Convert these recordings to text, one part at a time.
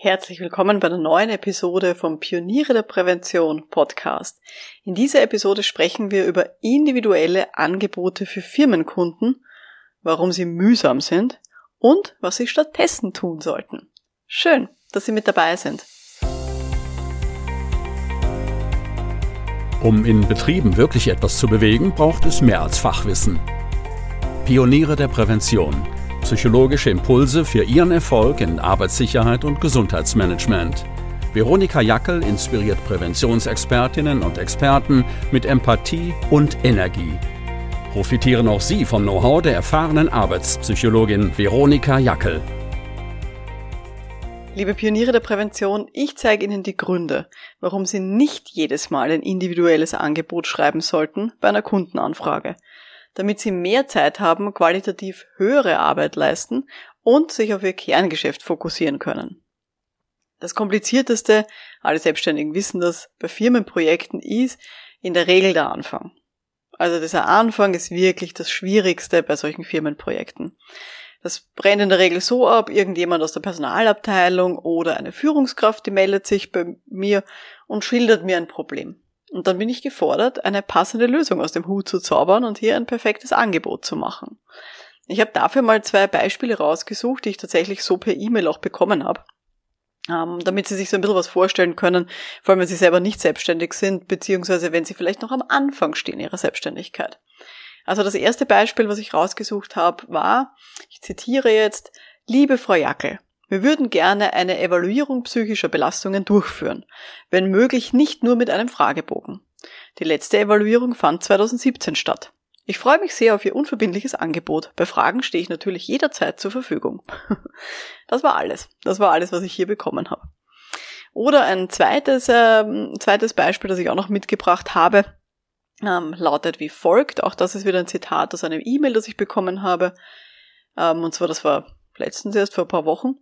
Herzlich willkommen bei einer neuen Episode vom Pioniere der Prävention Podcast. In dieser Episode sprechen wir über individuelle Angebote für Firmenkunden, warum sie mühsam sind und was sie stattdessen tun sollten. Schön, dass Sie mit dabei sind. Um in Betrieben wirklich etwas zu bewegen, braucht es mehr als Fachwissen. Pioniere der Prävention Psychologische Impulse für Ihren Erfolg in Arbeitssicherheit und Gesundheitsmanagement. Veronika Jackel inspiriert Präventionsexpertinnen und Experten mit Empathie und Energie. Profitieren auch Sie vom Know-how der erfahrenen Arbeitspsychologin Veronika Jackel. Liebe Pioniere der Prävention, ich zeige Ihnen die Gründe, warum Sie nicht jedes Mal ein individuelles Angebot schreiben sollten bei einer Kundenanfrage damit sie mehr Zeit haben, qualitativ höhere Arbeit leisten und sich auf ihr Kerngeschäft fokussieren können. Das komplizierteste, alle Selbstständigen wissen das, bei Firmenprojekten ist in der Regel der Anfang. Also dieser Anfang ist wirklich das Schwierigste bei solchen Firmenprojekten. Das brennt in der Regel so ab, irgendjemand aus der Personalabteilung oder eine Führungskraft, die meldet sich bei mir und schildert mir ein Problem. Und dann bin ich gefordert, eine passende Lösung aus dem Hut zu zaubern und hier ein perfektes Angebot zu machen. Ich habe dafür mal zwei Beispiele rausgesucht, die ich tatsächlich so per E-Mail auch bekommen habe. Ähm, damit Sie sich so ein bisschen was vorstellen können, vor allem wenn Sie selber nicht selbstständig sind, beziehungsweise wenn Sie vielleicht noch am Anfang stehen Ihrer Selbstständigkeit. Also das erste Beispiel, was ich rausgesucht habe, war, ich zitiere jetzt, liebe Frau Jackel, wir würden gerne eine Evaluierung psychischer Belastungen durchführen, wenn möglich nicht nur mit einem Fragebogen. Die letzte Evaluierung fand 2017 statt. Ich freue mich sehr auf Ihr unverbindliches Angebot. Bei Fragen stehe ich natürlich jederzeit zur Verfügung. Das war alles. Das war alles, was ich hier bekommen habe. Oder ein zweites, äh, zweites Beispiel, das ich auch noch mitgebracht habe, ähm, lautet wie folgt. Auch das ist wieder ein Zitat aus einem E-Mail, das ich bekommen habe. Ähm, und zwar, das war letztens erst vor ein paar Wochen.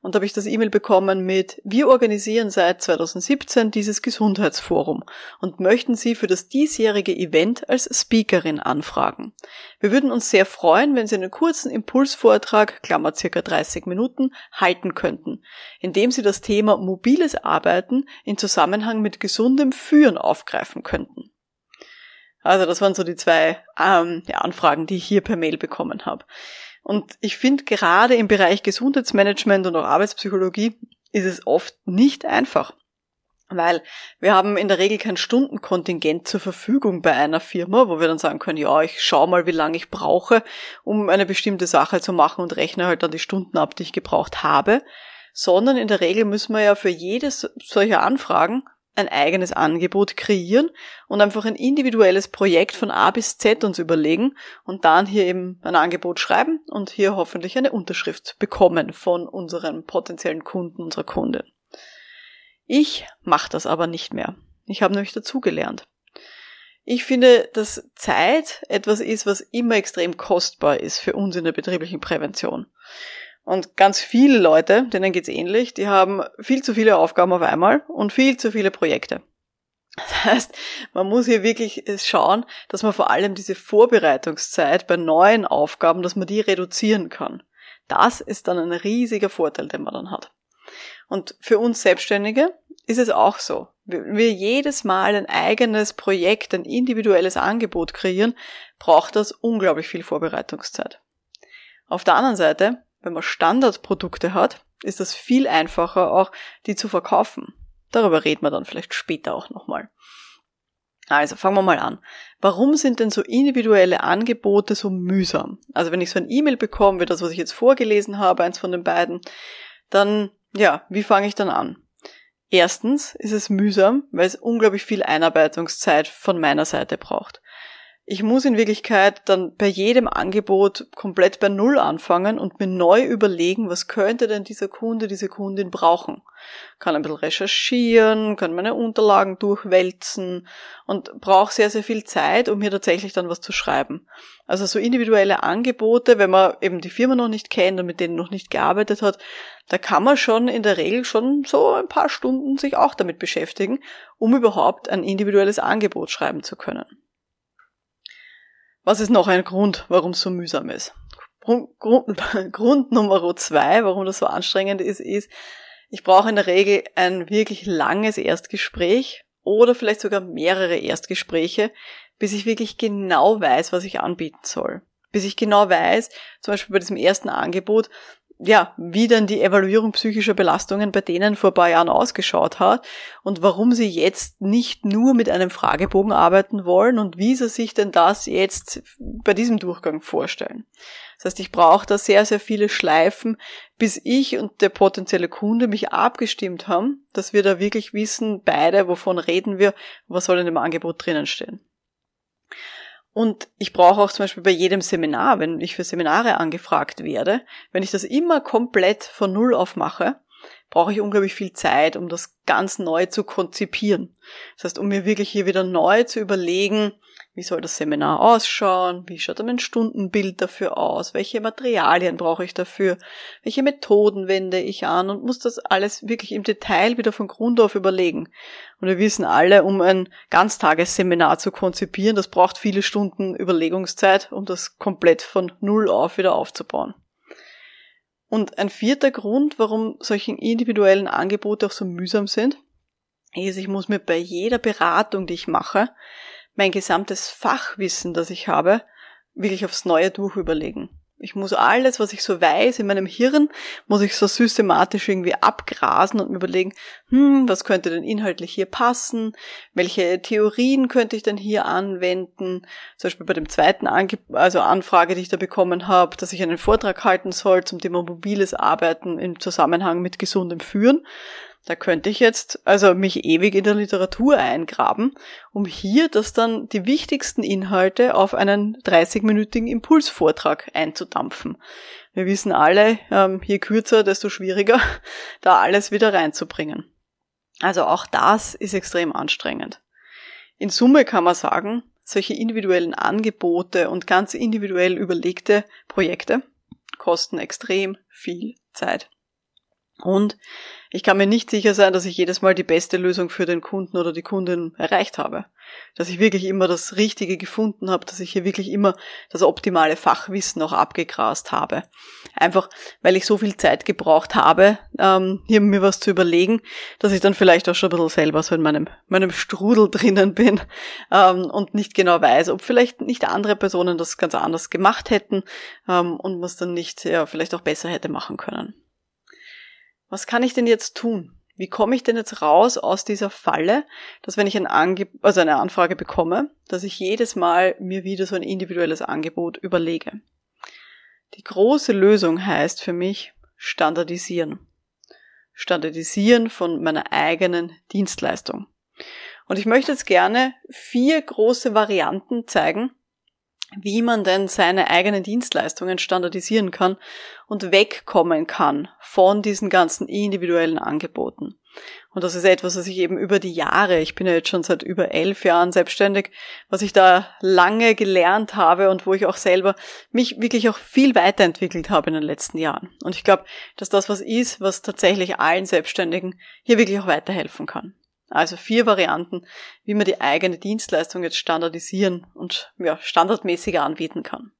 Und da habe ich das E-Mail bekommen mit, wir organisieren seit 2017 dieses Gesundheitsforum und möchten Sie für das diesjährige Event als Speakerin anfragen. Wir würden uns sehr freuen, wenn Sie einen kurzen Impulsvortrag, Klammer circa 30 Minuten, halten könnten, indem Sie das Thema mobiles Arbeiten in Zusammenhang mit gesundem Führen aufgreifen könnten. Also das waren so die zwei ähm, ja, Anfragen, die ich hier per Mail bekommen habe. Und ich finde, gerade im Bereich Gesundheitsmanagement und auch Arbeitspsychologie ist es oft nicht einfach. Weil wir haben in der Regel kein Stundenkontingent zur Verfügung bei einer Firma, wo wir dann sagen können, ja, ich schau mal, wie lange ich brauche, um eine bestimmte Sache zu machen und rechne halt dann die Stunden ab, die ich gebraucht habe. Sondern in der Regel müssen wir ja für jedes solcher Anfragen ein eigenes Angebot kreieren und einfach ein individuelles Projekt von A bis Z uns überlegen und dann hier eben ein Angebot schreiben und hier hoffentlich eine Unterschrift bekommen von unserem potenziellen Kunden, unserer Kundin. Ich mache das aber nicht mehr. Ich habe nämlich dazugelernt. Ich finde, dass Zeit etwas ist, was immer extrem kostbar ist für uns in der betrieblichen Prävention. Und ganz viele Leute, denen geht's ähnlich, die haben viel zu viele Aufgaben auf einmal und viel zu viele Projekte. Das heißt, man muss hier wirklich schauen, dass man vor allem diese Vorbereitungszeit bei neuen Aufgaben, dass man die reduzieren kann. Das ist dann ein riesiger Vorteil, den man dann hat. Und für uns Selbstständige ist es auch so. Wenn wir jedes Mal ein eigenes Projekt, ein individuelles Angebot kreieren, braucht das unglaublich viel Vorbereitungszeit. Auf der anderen Seite wenn man Standardprodukte hat, ist das viel einfacher auch, die zu verkaufen. Darüber reden wir dann vielleicht später auch nochmal. Also fangen wir mal an. Warum sind denn so individuelle Angebote so mühsam? Also wenn ich so ein E-Mail bekomme, wie das, was ich jetzt vorgelesen habe, eins von den beiden, dann, ja, wie fange ich dann an? Erstens ist es mühsam, weil es unglaublich viel Einarbeitungszeit von meiner Seite braucht. Ich muss in Wirklichkeit dann bei jedem Angebot komplett bei Null anfangen und mir neu überlegen, was könnte denn dieser Kunde, diese Kundin brauchen. Kann ein bisschen recherchieren, kann meine Unterlagen durchwälzen und brauche sehr, sehr viel Zeit, um hier tatsächlich dann was zu schreiben. Also so individuelle Angebote, wenn man eben die Firma noch nicht kennt und mit denen noch nicht gearbeitet hat, da kann man schon in der Regel schon so ein paar Stunden sich auch damit beschäftigen, um überhaupt ein individuelles Angebot schreiben zu können. Was ist noch ein Grund, warum es so mühsam ist? Grund, Grund, Nummer zwei, warum das so anstrengend ist, ist, Ich brauche in der Regel ein wirklich langes Erstgespräch oder vielleicht sogar mehrere Erstgespräche, bis ich wirklich genau weiß, was ich anbieten soll. Bis ich genau weiß, zum Beispiel bei diesem ersten Angebot, ja, wie denn die Evaluierung psychischer Belastungen bei denen vor ein paar Jahren ausgeschaut hat und warum sie jetzt nicht nur mit einem Fragebogen arbeiten wollen und wie sie sich denn das jetzt bei diesem Durchgang vorstellen. Das heißt, ich brauche da sehr, sehr viele Schleifen, bis ich und der potenzielle Kunde mich abgestimmt haben, dass wir da wirklich wissen, beide, wovon reden wir, was soll in dem Angebot drinnen stehen. Und ich brauche auch zum Beispiel bei jedem Seminar, wenn ich für Seminare angefragt werde, wenn ich das immer komplett von Null auf mache, brauche ich unglaublich viel Zeit, um das ganz neu zu konzipieren. Das heißt, um mir wirklich hier wieder neu zu überlegen, wie soll das Seminar ausschauen? Wie schaut mein Stundenbild dafür aus? Welche Materialien brauche ich dafür? Welche Methoden wende ich an? Und muss das alles wirklich im Detail wieder von Grund auf überlegen. Und wir wissen alle, um ein Ganztagesseminar zu konzipieren, das braucht viele Stunden Überlegungszeit, um das komplett von Null auf wieder aufzubauen. Und ein vierter Grund, warum solche individuellen Angebote auch so mühsam sind, ist, ich muss mir bei jeder Beratung, die ich mache, mein gesamtes Fachwissen, das ich habe, wirklich aufs Neue durchüberlegen. Ich muss alles, was ich so weiß in meinem Hirn, muss ich so systematisch irgendwie abgrasen und mir überlegen, hm, was könnte denn inhaltlich hier passen? Welche Theorien könnte ich denn hier anwenden? Zum Beispiel bei dem zweiten Ange also Anfrage, die ich da bekommen habe, dass ich einen Vortrag halten soll zum Thema mobiles Arbeiten im Zusammenhang mit gesundem Führen. Da könnte ich jetzt also mich ewig in der Literatur eingraben, um hier das dann die wichtigsten Inhalte auf einen 30-minütigen Impulsvortrag einzudampfen. Wir wissen alle, ähm, je kürzer, desto schwieriger, da alles wieder reinzubringen. Also auch das ist extrem anstrengend. In Summe kann man sagen, solche individuellen Angebote und ganz individuell überlegte Projekte kosten extrem viel Zeit. Und ich kann mir nicht sicher sein, dass ich jedes Mal die beste Lösung für den Kunden oder die Kundin erreicht habe. Dass ich wirklich immer das Richtige gefunden habe, dass ich hier wirklich immer das optimale Fachwissen auch abgegrast habe. Einfach, weil ich so viel Zeit gebraucht habe, ähm, hier mir was zu überlegen, dass ich dann vielleicht auch schon ein bisschen selber so in meinem, meinem Strudel drinnen bin ähm, und nicht genau weiß, ob vielleicht nicht andere Personen das ganz anders gemacht hätten ähm, und man es dann nicht ja, vielleicht auch besser hätte machen können was kann ich denn jetzt tun? Wie komme ich denn jetzt raus aus dieser Falle, dass wenn ich ein Ange also eine Anfrage bekomme, dass ich jedes Mal mir wieder so ein individuelles Angebot überlege? Die große Lösung heißt für mich standardisieren. Standardisieren von meiner eigenen Dienstleistung. Und ich möchte jetzt gerne vier große Varianten zeigen, wie man denn seine eigenen Dienstleistungen standardisieren kann und wegkommen kann von diesen ganzen individuellen Angeboten. Und das ist etwas, was ich eben über die Jahre, ich bin ja jetzt schon seit über elf Jahren selbstständig, was ich da lange gelernt habe und wo ich auch selber mich wirklich auch viel weiterentwickelt habe in den letzten Jahren. Und ich glaube, dass das was ist, was tatsächlich allen Selbstständigen hier wirklich auch weiterhelfen kann. Also vier Varianten, wie man die eigene Dienstleistung jetzt standardisieren und ja, standardmäßiger anbieten kann.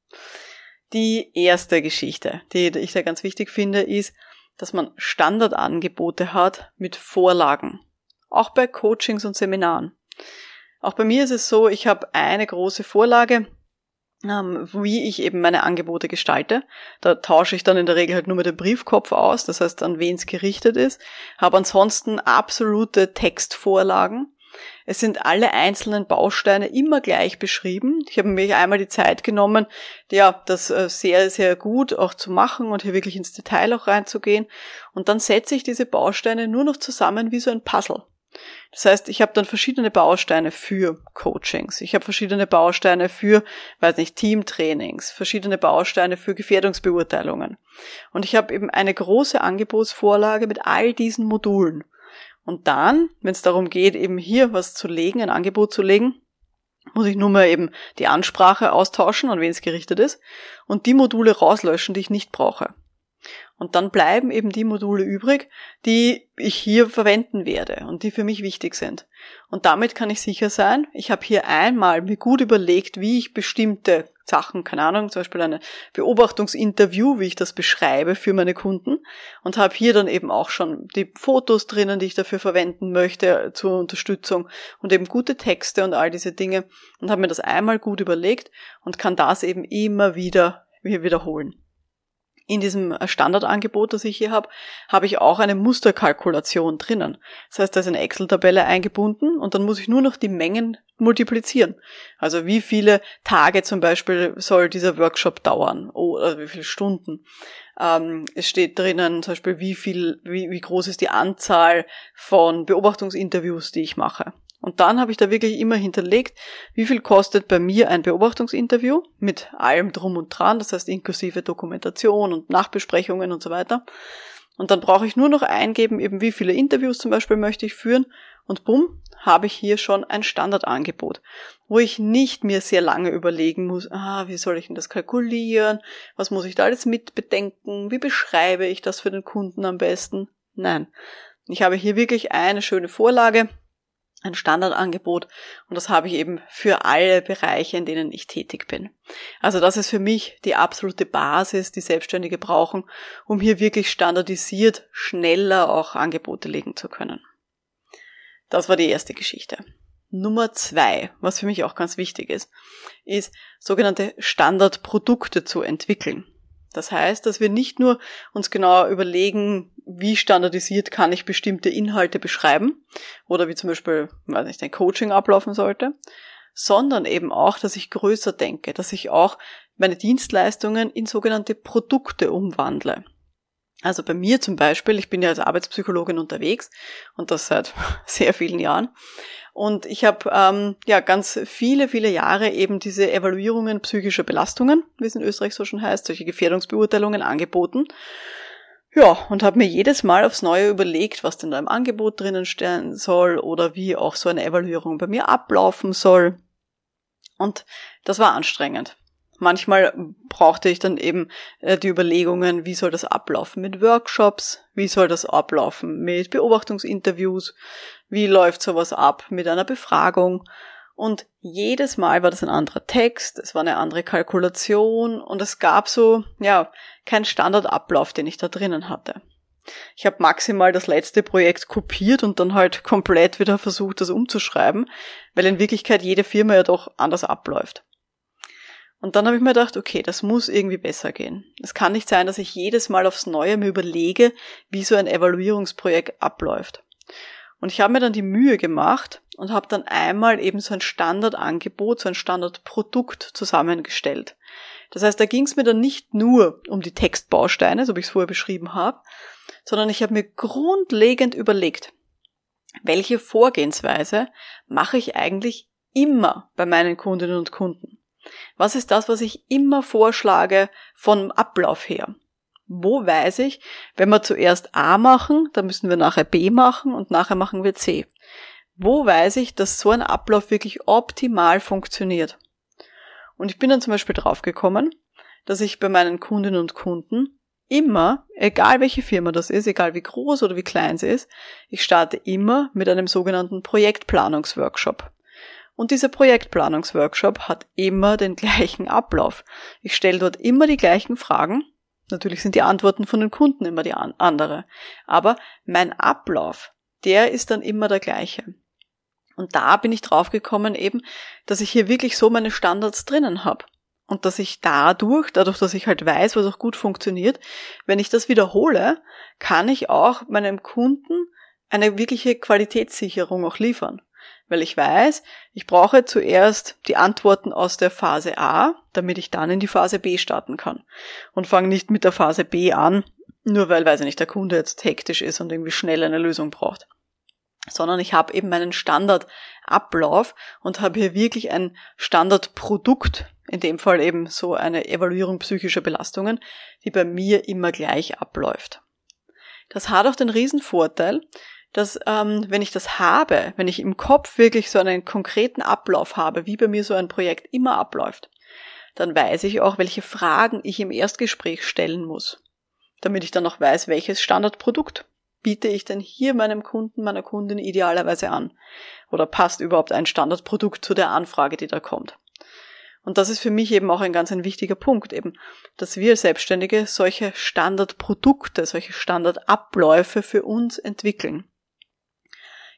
Die erste Geschichte, die ich da ganz wichtig finde, ist, dass man Standardangebote hat mit Vorlagen. Auch bei Coachings und Seminaren. Auch bei mir ist es so, ich habe eine große Vorlage, wie ich eben meine Angebote gestalte. Da tausche ich dann in der Regel halt nur mit dem Briefkopf aus, das heißt an wen es gerichtet ist. Habe ansonsten absolute Textvorlagen. Es sind alle einzelnen Bausteine immer gleich beschrieben. Ich habe mir einmal die Zeit genommen, ja, das äh, sehr, sehr gut auch zu machen und hier wirklich ins Detail auch reinzugehen. Und dann setze ich diese Bausteine nur noch zusammen wie so ein Puzzle. Das heißt, ich habe dann verschiedene Bausteine für Coachings. Ich habe verschiedene Bausteine für, weiß nicht, Teamtrainings, verschiedene Bausteine für Gefährdungsbeurteilungen. Und ich habe eben eine große Angebotsvorlage mit all diesen Modulen. Und dann, wenn es darum geht, eben hier was zu legen, ein Angebot zu legen, muss ich nur mal eben die Ansprache austauschen, an wen es gerichtet ist, und die Module rauslöschen, die ich nicht brauche. Und dann bleiben eben die Module übrig, die ich hier verwenden werde und die für mich wichtig sind. Und damit kann ich sicher sein, ich habe hier einmal mir gut überlegt, wie ich bestimmte Sachen, keine Ahnung, zum Beispiel eine Beobachtungsinterview, wie ich das beschreibe für meine Kunden und habe hier dann eben auch schon die Fotos drinnen, die ich dafür verwenden möchte zur Unterstützung und eben gute Texte und all diese Dinge und habe mir das einmal gut überlegt und kann das eben immer wieder wiederholen. In diesem Standardangebot, das ich hier habe, habe ich auch eine Musterkalkulation drinnen. Das heißt, da ist eine Excel-Tabelle eingebunden und dann muss ich nur noch die Mengen multiplizieren. Also wie viele Tage zum Beispiel soll dieser Workshop dauern oder wie viele Stunden. Ähm, es steht drinnen zum Beispiel, wie viel, wie, wie groß ist die Anzahl von Beobachtungsinterviews, die ich mache. Und dann habe ich da wirklich immer hinterlegt, wie viel kostet bei mir ein Beobachtungsinterview mit allem drum und dran, das heißt inklusive Dokumentation und Nachbesprechungen und so weiter. Und dann brauche ich nur noch eingeben, eben wie viele Interviews zum Beispiel möchte ich führen und bumm, habe ich hier schon ein Standardangebot, wo ich nicht mir sehr lange überlegen muss, ah, wie soll ich denn das kalkulieren, was muss ich da alles mitbedenken, wie beschreibe ich das für den Kunden am besten. Nein, ich habe hier wirklich eine schöne Vorlage, ein Standardangebot und das habe ich eben für alle Bereiche, in denen ich tätig bin. Also das ist für mich die absolute Basis, die Selbstständige brauchen, um hier wirklich standardisiert schneller auch Angebote legen zu können. Das war die erste Geschichte. Nummer zwei, was für mich auch ganz wichtig ist, ist sogenannte Standardprodukte zu entwickeln. Das heißt, dass wir nicht nur uns genau überlegen, wie standardisiert kann ich bestimmte Inhalte beschreiben oder wie zum Beispiel, weiß nicht, ein Coaching ablaufen sollte, sondern eben auch, dass ich größer denke, dass ich auch meine Dienstleistungen in sogenannte Produkte umwandle. Also bei mir zum Beispiel, ich bin ja als Arbeitspsychologin unterwegs und das seit sehr vielen Jahren. Und ich habe ähm, ja ganz viele, viele Jahre eben diese Evaluierungen psychischer Belastungen, wie es in Österreich so schon heißt, solche Gefährdungsbeurteilungen angeboten. Ja, und habe mir jedes Mal aufs Neue überlegt, was denn da im Angebot drinnen stehen soll oder wie auch so eine Evaluierung bei mir ablaufen soll. Und das war anstrengend. Manchmal brauchte ich dann eben äh, die Überlegungen, wie soll das ablaufen mit Workshops, wie soll das ablaufen mit Beobachtungsinterviews, wie läuft sowas ab mit einer Befragung. Und jedes Mal war das ein anderer Text, es war eine andere Kalkulation und es gab so, ja, keinen Standardablauf, den ich da drinnen hatte. Ich habe maximal das letzte Projekt kopiert und dann halt komplett wieder versucht, das umzuschreiben, weil in Wirklichkeit jede Firma ja doch anders abläuft. Und dann habe ich mir gedacht, okay, das muss irgendwie besser gehen. Es kann nicht sein, dass ich jedes Mal aufs Neue mir überlege, wie so ein Evaluierungsprojekt abläuft. Und ich habe mir dann die Mühe gemacht und habe dann einmal eben so ein Standardangebot, so ein Standardprodukt zusammengestellt. Das heißt, da ging es mir dann nicht nur um die Textbausteine, so wie ich es vorher beschrieben habe, sondern ich habe mir grundlegend überlegt, welche Vorgehensweise mache ich eigentlich immer bei meinen Kundinnen und Kunden? Was ist das, was ich immer vorschlage vom Ablauf her? Wo weiß ich, wenn wir zuerst A machen, dann müssen wir nachher B machen und nachher machen wir C. Wo weiß ich, dass so ein Ablauf wirklich optimal funktioniert? Und ich bin dann zum Beispiel draufgekommen, dass ich bei meinen Kundinnen und Kunden immer, egal welche Firma das ist, egal wie groß oder wie klein sie ist, ich starte immer mit einem sogenannten Projektplanungsworkshop. Und dieser Projektplanungsworkshop hat immer den gleichen Ablauf. Ich stelle dort immer die gleichen Fragen. Natürlich sind die Antworten von den Kunden immer die andere. Aber mein Ablauf, der ist dann immer der gleiche. Und da bin ich draufgekommen eben, dass ich hier wirklich so meine Standards drinnen habe. Und dass ich dadurch, dadurch, dass ich halt weiß, was auch gut funktioniert, wenn ich das wiederhole, kann ich auch meinem Kunden eine wirkliche Qualitätssicherung auch liefern weil ich weiß, ich brauche zuerst die Antworten aus der Phase A, damit ich dann in die Phase B starten kann. Und fange nicht mit der Phase B an, nur weil, weiß ich nicht, der Kunde jetzt hektisch ist und irgendwie schnell eine Lösung braucht. Sondern ich habe eben meinen Standardablauf und habe hier wirklich ein Standardprodukt, in dem Fall eben so eine Evaluierung psychischer Belastungen, die bei mir immer gleich abläuft. Das hat auch den Riesenvorteil, dass ähm, wenn ich das habe, wenn ich im Kopf wirklich so einen konkreten Ablauf habe, wie bei mir so ein Projekt immer abläuft, dann weiß ich auch, welche Fragen ich im Erstgespräch stellen muss, damit ich dann noch weiß, welches Standardprodukt biete ich denn hier meinem Kunden, meiner Kundin idealerweise an? Oder passt überhaupt ein Standardprodukt zu der Anfrage, die da kommt? Und das ist für mich eben auch ein ganz ein wichtiger Punkt eben, dass wir Selbstständige solche Standardprodukte, solche Standardabläufe für uns entwickeln.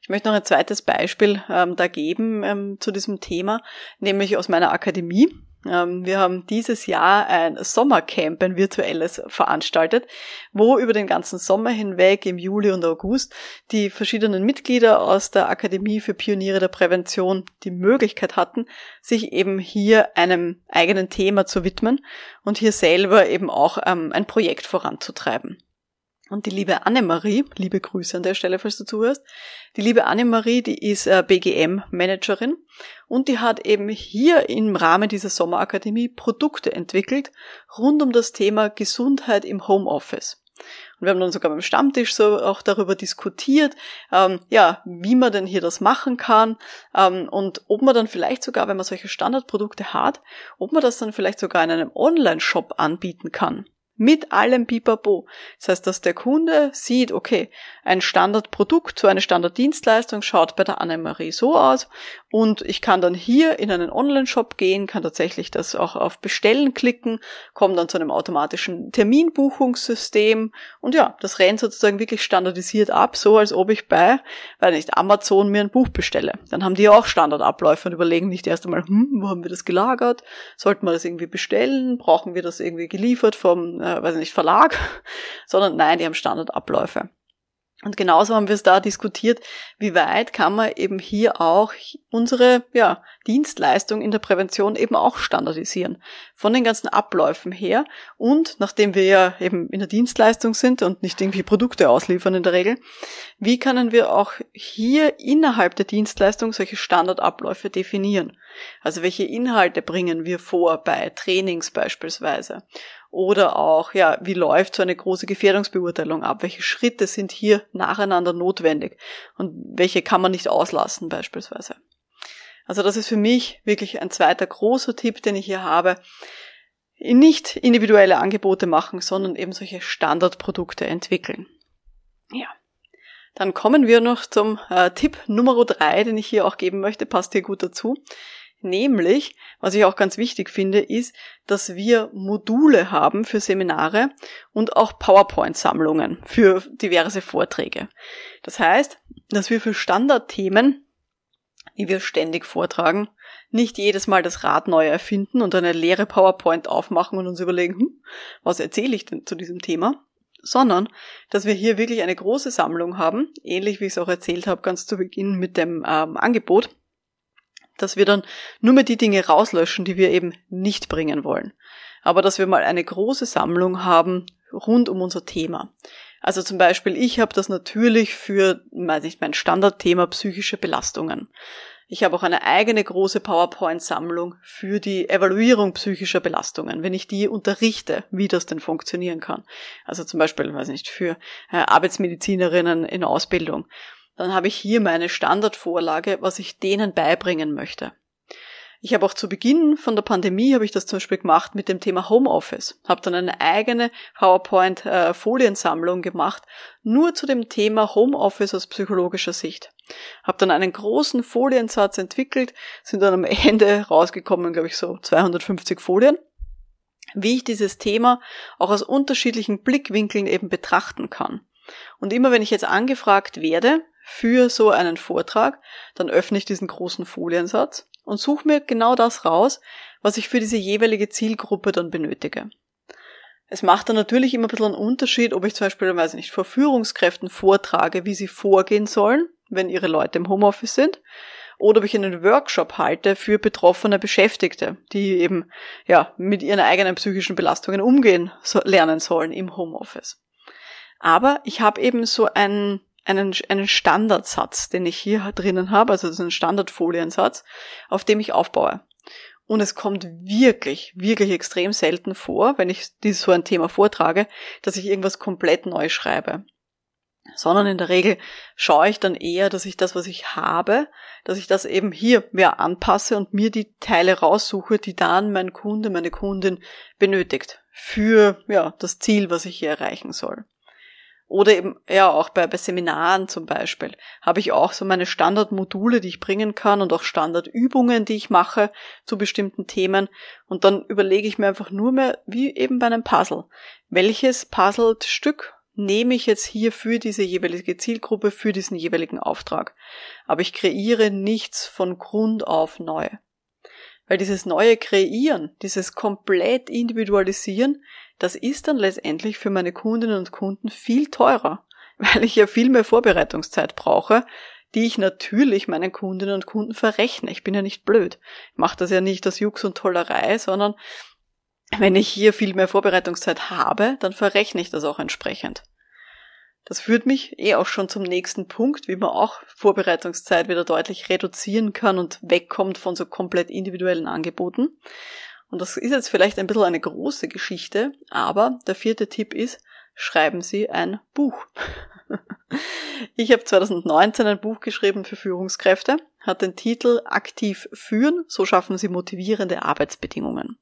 Ich möchte noch ein zweites Beispiel ähm, da geben ähm, zu diesem Thema, nämlich aus meiner Akademie. Ähm, wir haben dieses Jahr ein Sommercamp, ein virtuelles veranstaltet, wo über den ganzen Sommer hinweg im Juli und August die verschiedenen Mitglieder aus der Akademie für Pioniere der Prävention die Möglichkeit hatten, sich eben hier einem eigenen Thema zu widmen und hier selber eben auch ähm, ein Projekt voranzutreiben. Und die liebe Annemarie, liebe Grüße an der Stelle, falls du zuhörst, die liebe Annemarie, die ist äh, BGM-Managerin und die hat eben hier im Rahmen dieser Sommerakademie Produkte entwickelt rund um das Thema Gesundheit im Homeoffice. Und wir haben dann sogar beim Stammtisch so auch darüber diskutiert, ähm, ja, wie man denn hier das machen kann ähm, und ob man dann vielleicht sogar, wenn man solche Standardprodukte hat, ob man das dann vielleicht sogar in einem Online-Shop anbieten kann. Mit allem Pipapo. Das heißt, dass der Kunde sieht, okay, ein Standardprodukt, so eine Standarddienstleistung schaut bei der Annemarie so aus und ich kann dann hier in einen Online-Shop gehen, kann tatsächlich das auch auf Bestellen klicken, komme dann zu einem automatischen Terminbuchungssystem und ja, das rennt sozusagen wirklich standardisiert ab, so als ob ich bei, weil nicht Amazon mir ein Buch bestelle. Dann haben die auch Standardabläufe und überlegen nicht erst einmal, hm, wo haben wir das gelagert? Sollten wir das irgendwie bestellen? Brauchen wir das irgendwie geliefert vom äh, weiß nicht, Verlag, sondern nein, die haben Standardabläufe. Und genauso haben wir es da diskutiert, wie weit kann man eben hier auch unsere ja, Dienstleistung in der Prävention eben auch standardisieren. Von den ganzen Abläufen her. Und nachdem wir ja eben in der Dienstleistung sind und nicht irgendwie Produkte ausliefern in der Regel, wie können wir auch hier innerhalb der Dienstleistung solche Standardabläufe definieren? Also welche Inhalte bringen wir vor bei Trainings beispielsweise? Oder auch, ja, wie läuft so eine große Gefährdungsbeurteilung ab? Welche Schritte sind hier nacheinander notwendig? Und welche kann man nicht auslassen beispielsweise? Also das ist für mich wirklich ein zweiter großer Tipp, den ich hier habe. Nicht individuelle Angebote machen, sondern eben solche Standardprodukte entwickeln. Ja. Dann kommen wir noch zum äh, Tipp Nummer drei, den ich hier auch geben möchte, passt hier gut dazu. Nämlich, was ich auch ganz wichtig finde, ist, dass wir Module haben für Seminare und auch PowerPoint-Sammlungen für diverse Vorträge. Das heißt, dass wir für Standardthemen, die wir ständig vortragen, nicht jedes Mal das Rad neu erfinden und eine leere PowerPoint aufmachen und uns überlegen, hm, was erzähle ich denn zu diesem Thema, sondern dass wir hier wirklich eine große Sammlung haben, ähnlich wie ich es auch erzählt habe ganz zu Beginn mit dem ähm, Angebot, dass wir dann nur mehr die Dinge rauslöschen, die wir eben nicht bringen wollen. Aber dass wir mal eine große Sammlung haben rund um unser Thema. Also zum Beispiel, ich habe das natürlich für, weiß nicht, mein Standardthema psychische Belastungen. Ich habe auch eine eigene große PowerPoint-Sammlung für die Evaluierung psychischer Belastungen, wenn ich die unterrichte, wie das denn funktionieren kann. Also zum Beispiel, weiß nicht, für äh, Arbeitsmedizinerinnen in Ausbildung dann habe ich hier meine Standardvorlage, was ich denen beibringen möchte. Ich habe auch zu Beginn von der Pandemie habe ich das zum Beispiel gemacht mit dem Thema Homeoffice. Habe dann eine eigene PowerPoint-Foliensammlung gemacht, nur zu dem Thema Homeoffice aus psychologischer Sicht. Habe dann einen großen Foliensatz entwickelt, sind dann am Ende rausgekommen, glaube ich, so 250 Folien, wie ich dieses Thema auch aus unterschiedlichen Blickwinkeln eben betrachten kann. Und immer wenn ich jetzt angefragt werde, für so einen Vortrag, dann öffne ich diesen großen Foliensatz und suche mir genau das raus, was ich für diese jeweilige Zielgruppe dann benötige. Es macht dann natürlich immer ein bisschen einen Unterschied, ob ich zum Beispiel, weiß nicht, vor Führungskräften vortrage, wie sie vorgehen sollen, wenn ihre Leute im Homeoffice sind, oder ob ich einen Workshop halte für betroffene Beschäftigte, die eben, ja, mit ihren eigenen psychischen Belastungen umgehen lernen sollen im Homeoffice. Aber ich habe eben so einen einen, einen Standardsatz, den ich hier drinnen habe, also das ist ein Standardfoliensatz, auf dem ich aufbaue. Und es kommt wirklich, wirklich extrem selten vor, wenn ich dieses so ein Thema vortrage, dass ich irgendwas komplett neu schreibe. Sondern in der Regel schaue ich dann eher, dass ich das, was ich habe, dass ich das eben hier mehr anpasse und mir die Teile raussuche, die dann mein Kunde, meine Kundin benötigt für, ja, das Ziel, was ich hier erreichen soll. Oder eben, ja, auch bei, bei Seminaren zum Beispiel habe ich auch so meine Standardmodule, die ich bringen kann und auch Standardübungen, die ich mache zu bestimmten Themen. Und dann überlege ich mir einfach nur mehr, wie eben bei einem Puzzle, welches Puzzled-Stück nehme ich jetzt hier für diese jeweilige Zielgruppe, für diesen jeweiligen Auftrag. Aber ich kreiere nichts von Grund auf neu. Weil dieses neue Kreieren, dieses komplett Individualisieren, das ist dann letztendlich für meine Kundinnen und Kunden viel teurer, weil ich ja viel mehr Vorbereitungszeit brauche, die ich natürlich meinen Kundinnen und Kunden verrechne. Ich bin ja nicht blöd. Ich mache das ja nicht aus Jux und Tollerei, sondern wenn ich hier viel mehr Vorbereitungszeit habe, dann verrechne ich das auch entsprechend. Das führt mich eh auch schon zum nächsten Punkt, wie man auch Vorbereitungszeit wieder deutlich reduzieren kann und wegkommt von so komplett individuellen Angeboten. Und das ist jetzt vielleicht ein bisschen eine große Geschichte, aber der vierte Tipp ist, schreiben Sie ein Buch. ich habe 2019 ein Buch geschrieben für Führungskräfte, hat den Titel Aktiv führen, so schaffen Sie motivierende Arbeitsbedingungen.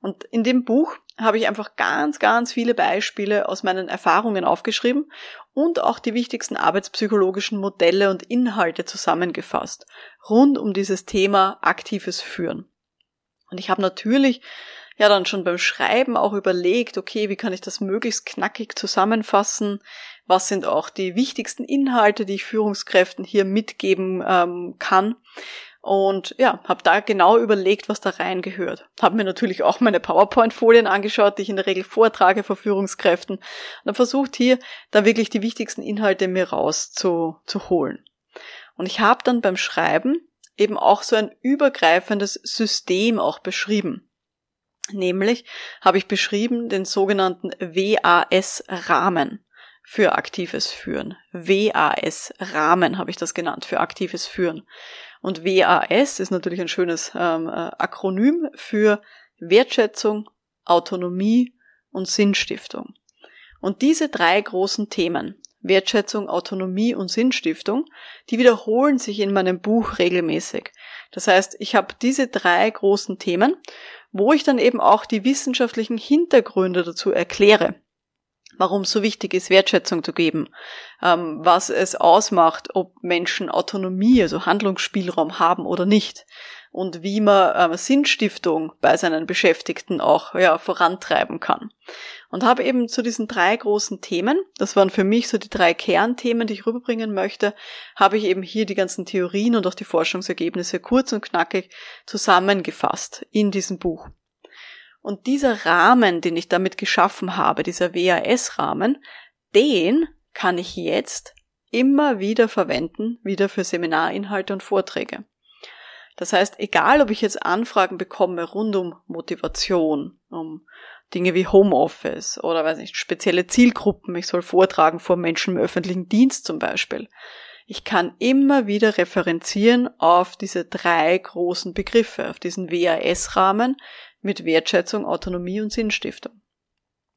Und in dem Buch habe ich einfach ganz, ganz viele Beispiele aus meinen Erfahrungen aufgeschrieben und auch die wichtigsten arbeitspsychologischen Modelle und Inhalte zusammengefasst, rund um dieses Thema aktives Führen. Und ich habe natürlich ja dann schon beim Schreiben auch überlegt, okay, wie kann ich das möglichst knackig zusammenfassen? Was sind auch die wichtigsten Inhalte, die ich Führungskräften hier mitgeben ähm, kann? Und ja, habe da genau überlegt, was da reingehört. Habe mir natürlich auch meine PowerPoint-Folien angeschaut, die ich in der Regel vortrage vor Führungskräften. Und habe versucht, hier dann wirklich die wichtigsten Inhalte mir rauszuholen. Und ich habe dann beim Schreiben eben auch so ein übergreifendes System auch beschrieben. Nämlich habe ich beschrieben den sogenannten WAS-Rahmen für aktives Führen. WAS-Rahmen habe ich das genannt für aktives Führen. Und WAS ist natürlich ein schönes ähm, äh, Akronym für Wertschätzung, Autonomie und Sinnstiftung. Und diese drei großen Themen, Wertschätzung, Autonomie und Sinnstiftung, die wiederholen sich in meinem Buch regelmäßig. Das heißt, ich habe diese drei großen Themen, wo ich dann eben auch die wissenschaftlichen Hintergründe dazu erkläre warum es so wichtig ist, Wertschätzung zu geben, ähm, was es ausmacht, ob Menschen Autonomie, also Handlungsspielraum haben oder nicht und wie man äh, Sinnstiftung bei seinen Beschäftigten auch ja, vorantreiben kann. Und habe eben zu diesen drei großen Themen, das waren für mich so die drei Kernthemen, die ich rüberbringen möchte, habe ich eben hier die ganzen Theorien und auch die Forschungsergebnisse kurz und knackig zusammengefasst in diesem Buch. Und dieser Rahmen, den ich damit geschaffen habe, dieser WAS-Rahmen, den kann ich jetzt immer wieder verwenden, wieder für Seminarinhalte und Vorträge. Das heißt, egal ob ich jetzt Anfragen bekomme rund um Motivation, um Dinge wie Homeoffice oder weiß nicht, spezielle Zielgruppen, ich soll vortragen vor Menschen im öffentlichen Dienst zum Beispiel. Ich kann immer wieder referenzieren auf diese drei großen Begriffe, auf diesen WAS-Rahmen, mit Wertschätzung, Autonomie und Sinnstiftung.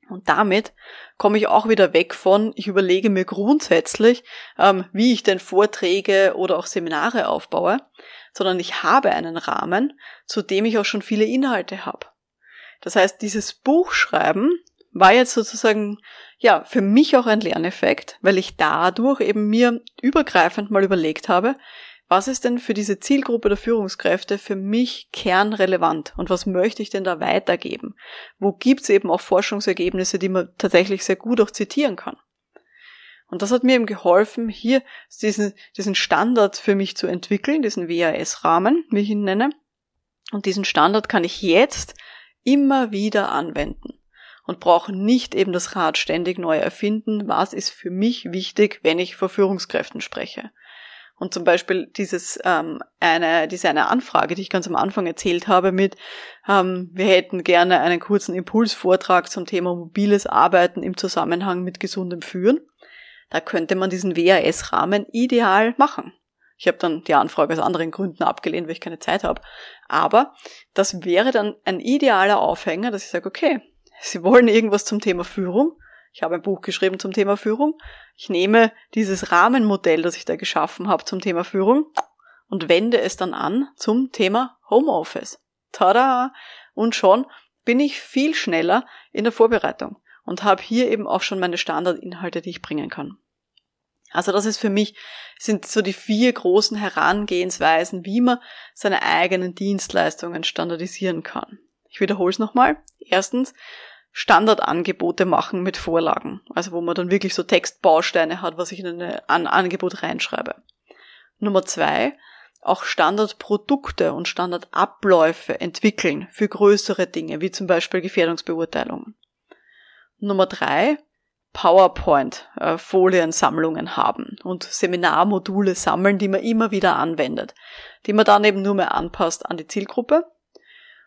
Und damit komme ich auch wieder weg von, ich überlege mir grundsätzlich, ähm, wie ich denn Vorträge oder auch Seminare aufbaue, sondern ich habe einen Rahmen, zu dem ich auch schon viele Inhalte habe. Das heißt, dieses Buchschreiben war jetzt sozusagen, ja, für mich auch ein Lerneffekt, weil ich dadurch eben mir übergreifend mal überlegt habe, was ist denn für diese Zielgruppe der Führungskräfte für mich kernrelevant und was möchte ich denn da weitergeben? Wo gibt's eben auch Forschungsergebnisse, die man tatsächlich sehr gut auch zitieren kann? Und das hat mir eben geholfen, hier diesen, diesen Standard für mich zu entwickeln, diesen WAS-Rahmen, wie ich ihn nenne. Und diesen Standard kann ich jetzt immer wieder anwenden und brauche nicht eben das Rad ständig neu erfinden. Was ist für mich wichtig, wenn ich vor Führungskräften spreche? Und zum Beispiel dieses ähm, eine diese eine Anfrage, die ich ganz am Anfang erzählt habe, mit ähm, wir hätten gerne einen kurzen Impulsvortrag zum Thema mobiles Arbeiten im Zusammenhang mit gesundem Führen. Da könnte man diesen WAS-Rahmen ideal machen. Ich habe dann die Anfrage aus anderen Gründen abgelehnt, weil ich keine Zeit habe. Aber das wäre dann ein idealer Aufhänger, dass ich sage, okay, Sie wollen irgendwas zum Thema Führung, ich habe ein Buch geschrieben zum Thema Führung. Ich nehme dieses Rahmenmodell, das ich da geschaffen habe zum Thema Führung und wende es dann an zum Thema Homeoffice. Tada! Und schon bin ich viel schneller in der Vorbereitung. und habe hier eben auch schon meine Standardinhalte, die ich bringen kann. Also das ist für mich, sind so die vier großen Herangehensweisen, wie man seine eigenen Dienstleistungen standardisieren kann. Ich wiederhole es nochmal. Erstens, Standardangebote machen mit Vorlagen. Also wo man dann wirklich so Textbausteine hat, was ich in ein Angebot reinschreibe. Nummer zwei, auch Standardprodukte und Standardabläufe entwickeln für größere Dinge, wie zum Beispiel Gefährdungsbeurteilungen. Nummer drei, PowerPoint-Foliensammlungen haben und Seminarmodule sammeln, die man immer wieder anwendet, die man dann eben nur mehr anpasst an die Zielgruppe.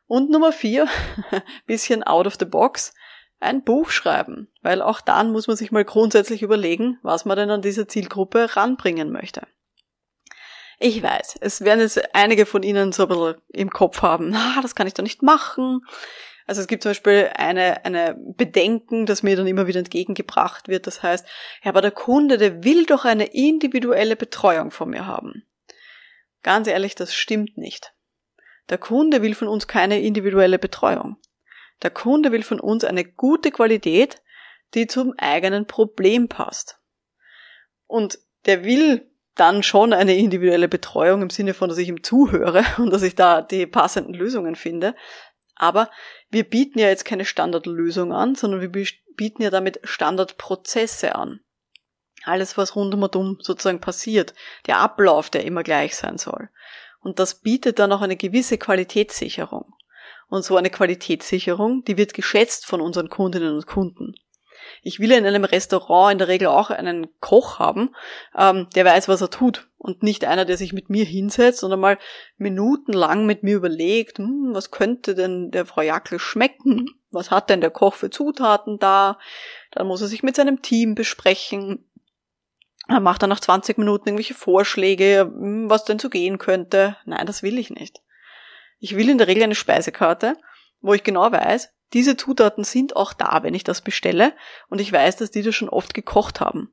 Und Nummer vier, bisschen out of the box, ein Buch schreiben, weil auch dann muss man sich mal grundsätzlich überlegen, was man denn an diese Zielgruppe ranbringen möchte. Ich weiß, es werden jetzt einige von Ihnen so ein bisschen im Kopf haben, ah, das kann ich doch nicht machen. Also es gibt zum Beispiel eine, eine Bedenken, das mir dann immer wieder entgegengebracht wird. Das heißt, ja, aber der Kunde, der will doch eine individuelle Betreuung von mir haben. Ganz ehrlich, das stimmt nicht. Der Kunde will von uns keine individuelle Betreuung. Der Kunde will von uns eine gute Qualität, die zum eigenen Problem passt. Und der will dann schon eine individuelle Betreuung im Sinne von, dass ich ihm zuhöre und dass ich da die passenden Lösungen finde. Aber wir bieten ja jetzt keine Standardlösung an, sondern wir bieten ja damit Standardprozesse an. Alles, was rund um sozusagen passiert, der Ablauf, der immer gleich sein soll. Und das bietet dann auch eine gewisse Qualitätssicherung. Und so eine Qualitätssicherung, die wird geschätzt von unseren Kundinnen und Kunden. Ich will in einem Restaurant in der Regel auch einen Koch haben, ähm, der weiß, was er tut und nicht einer, der sich mit mir hinsetzt und einmal minutenlang mit mir überlegt, hm, was könnte denn der Frau Jackel schmecken? Was hat denn der Koch für Zutaten da? Dann muss er sich mit seinem Team besprechen. Er macht dann nach 20 Minuten irgendwelche Vorschläge, hm, was denn so gehen könnte. Nein, das will ich nicht. Ich will in der Regel eine Speisekarte, wo ich genau weiß, diese Zutaten sind auch da, wenn ich das bestelle und ich weiß, dass die das schon oft gekocht haben.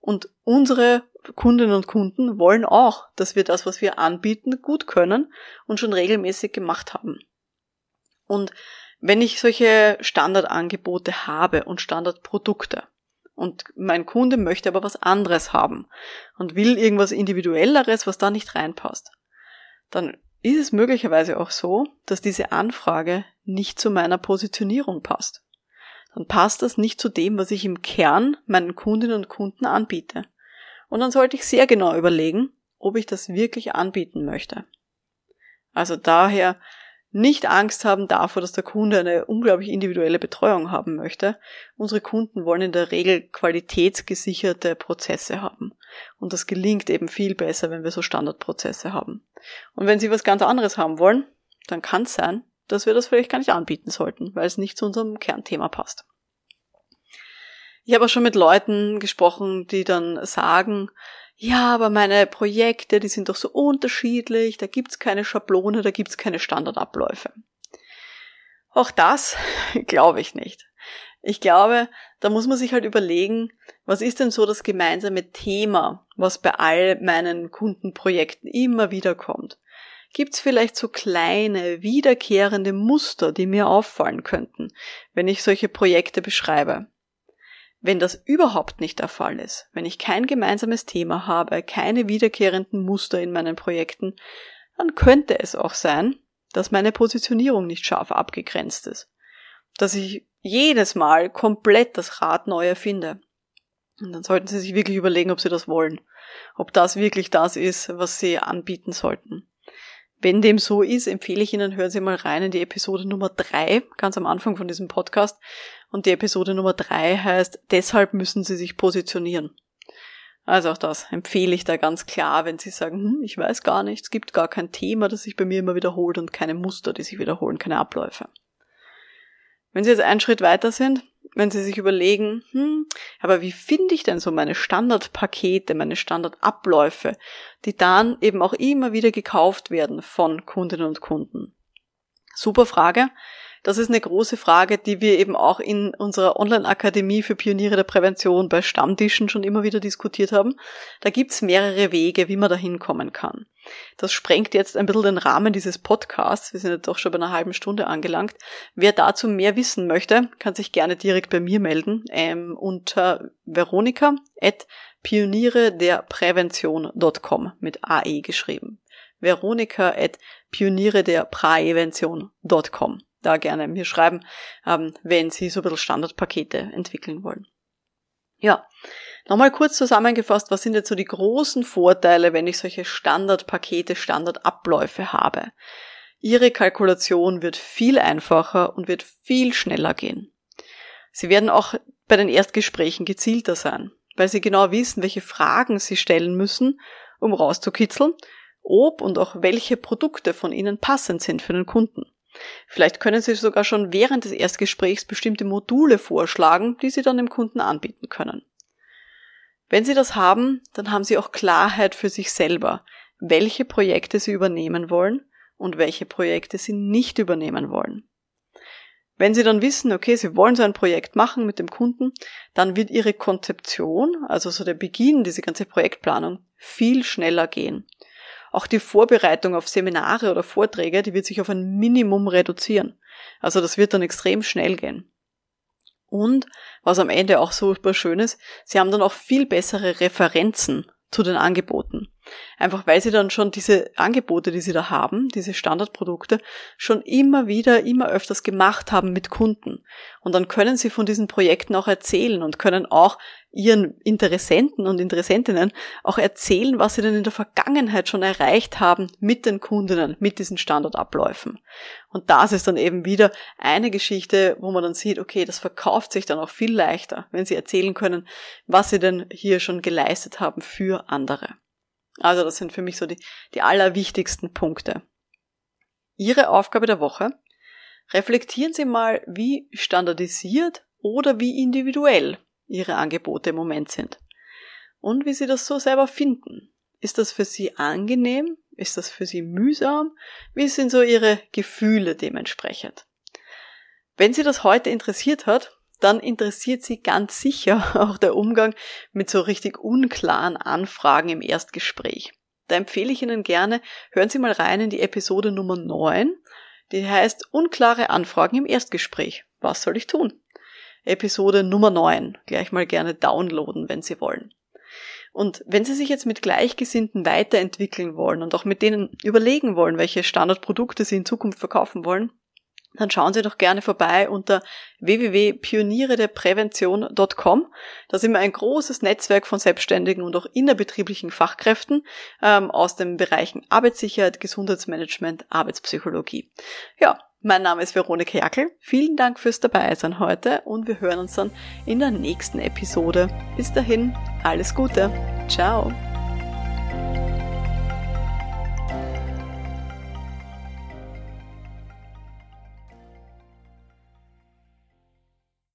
Und unsere Kundinnen und Kunden wollen auch, dass wir das, was wir anbieten, gut können und schon regelmäßig gemacht haben. Und wenn ich solche Standardangebote habe und Standardprodukte und mein Kunde möchte aber was anderes haben und will irgendwas Individuelleres, was da nicht reinpasst, dann ist es möglicherweise auch so, dass diese Anfrage nicht zu meiner Positionierung passt. Dann passt das nicht zu dem, was ich im Kern meinen Kundinnen und Kunden anbiete. Und dann sollte ich sehr genau überlegen, ob ich das wirklich anbieten möchte. Also daher nicht Angst haben davor, dass der Kunde eine unglaublich individuelle Betreuung haben möchte. Unsere Kunden wollen in der Regel qualitätsgesicherte Prozesse haben. Und das gelingt eben viel besser, wenn wir so Standardprozesse haben. Und wenn Sie was ganz anderes haben wollen, dann kann es sein, dass wir das vielleicht gar nicht anbieten sollten, weil es nicht zu unserem Kernthema passt. Ich habe auch schon mit Leuten gesprochen, die dann sagen, ja, aber meine Projekte, die sind doch so unterschiedlich, da gibt's keine Schablone, da gibt's keine Standardabläufe. Auch das glaube ich nicht. Ich glaube, da muss man sich halt überlegen, was ist denn so das gemeinsame Thema, was bei all meinen Kundenprojekten immer wieder kommt. Gibt's vielleicht so kleine, wiederkehrende Muster, die mir auffallen könnten, wenn ich solche Projekte beschreibe? Wenn das überhaupt nicht der Fall ist, wenn ich kein gemeinsames Thema habe, keine wiederkehrenden Muster in meinen Projekten, dann könnte es auch sein, dass meine Positionierung nicht scharf abgegrenzt ist. Dass ich jedes Mal komplett das Rad neu erfinde. Und dann sollten Sie sich wirklich überlegen, ob Sie das wollen. Ob das wirklich das ist, was Sie anbieten sollten. Wenn dem so ist, empfehle ich Ihnen, hören Sie mal rein in die Episode Nummer drei, ganz am Anfang von diesem Podcast. Und die Episode Nummer drei heißt, deshalb müssen Sie sich positionieren. Also auch das empfehle ich da ganz klar, wenn Sie sagen, hm, ich weiß gar nicht, es gibt gar kein Thema, das sich bei mir immer wiederholt und keine Muster, die sich wiederholen, keine Abläufe. Wenn Sie jetzt einen Schritt weiter sind, wenn Sie sich überlegen, hm, aber wie finde ich denn so meine Standardpakete, meine Standardabläufe, die dann eben auch immer wieder gekauft werden von Kundinnen und Kunden? Super Frage. Das ist eine große Frage, die wir eben auch in unserer Online-Akademie für Pioniere der Prävention bei Stammtischen schon immer wieder diskutiert haben. Da gibt's mehrere Wege, wie man da hinkommen kann. Das sprengt jetzt ein bisschen den Rahmen dieses Podcasts. Wir sind jetzt doch schon bei einer halben Stunde angelangt. Wer dazu mehr wissen möchte, kann sich gerne direkt bei mir melden ähm, unter veronika at pioniere der Prävention.com mit AE geschrieben. Veronika at pioniere der Prävention.com. Da gerne mir schreiben, ähm, wenn Sie so ein bisschen Standardpakete entwickeln wollen. Ja, Nochmal kurz zusammengefasst, was sind jetzt so die großen Vorteile, wenn ich solche Standardpakete, Standardabläufe habe? Ihre Kalkulation wird viel einfacher und wird viel schneller gehen. Sie werden auch bei den Erstgesprächen gezielter sein, weil Sie genau wissen, welche Fragen Sie stellen müssen, um rauszukitzeln, ob und auch welche Produkte von Ihnen passend sind für den Kunden. Vielleicht können Sie sogar schon während des Erstgesprächs bestimmte Module vorschlagen, die Sie dann dem Kunden anbieten können. Wenn Sie das haben, dann haben Sie auch Klarheit für sich selber, welche Projekte Sie übernehmen wollen und welche Projekte Sie nicht übernehmen wollen. Wenn Sie dann wissen, okay, Sie wollen so ein Projekt machen mit dem Kunden, dann wird Ihre Konzeption, also so der Beginn, diese ganze Projektplanung, viel schneller gehen. Auch die Vorbereitung auf Seminare oder Vorträge, die wird sich auf ein Minimum reduzieren. Also das wird dann extrem schnell gehen. Und was am Ende auch super schön ist, sie haben dann auch viel bessere Referenzen zu den Angeboten. Einfach weil sie dann schon diese Angebote, die sie da haben, diese Standardprodukte, schon immer wieder, immer öfters gemacht haben mit Kunden. Und dann können sie von diesen Projekten auch erzählen und können auch ihren Interessenten und Interessentinnen auch erzählen, was sie denn in der Vergangenheit schon erreicht haben mit den Kundinnen, mit diesen Standardabläufen. Und das ist dann eben wieder eine Geschichte, wo man dann sieht, okay, das verkauft sich dann auch viel leichter, wenn sie erzählen können, was sie denn hier schon geleistet haben für andere. Also das sind für mich so die, die allerwichtigsten Punkte. Ihre Aufgabe der Woche. Reflektieren Sie mal, wie standardisiert oder wie individuell Ihre Angebote im Moment sind. Und wie Sie das so selber finden. Ist das für Sie angenehm? Ist das für Sie mühsam? Wie sind so Ihre Gefühle dementsprechend? Wenn Sie das heute interessiert hat, dann interessiert Sie ganz sicher auch der Umgang mit so richtig unklaren Anfragen im Erstgespräch. Da empfehle ich Ihnen gerne, hören Sie mal rein in die Episode Nummer 9, die heißt Unklare Anfragen im Erstgespräch. Was soll ich tun? Episode Nummer 9. Gleich mal gerne downloaden, wenn Sie wollen. Und wenn Sie sich jetzt mit Gleichgesinnten weiterentwickeln wollen und auch mit denen überlegen wollen, welche Standardprodukte Sie in Zukunft verkaufen wollen, dann schauen Sie doch gerne vorbei unter www.pioniere-der-prävention.com. Da sind wir ein großes Netzwerk von selbstständigen und auch innerbetrieblichen Fachkräften ähm, aus den Bereichen Arbeitssicherheit, Gesundheitsmanagement, Arbeitspsychologie. Ja, mein Name ist Veronika Jackel. Vielen Dank fürs Dabeisein heute und wir hören uns dann in der nächsten Episode. Bis dahin, alles Gute. Ciao.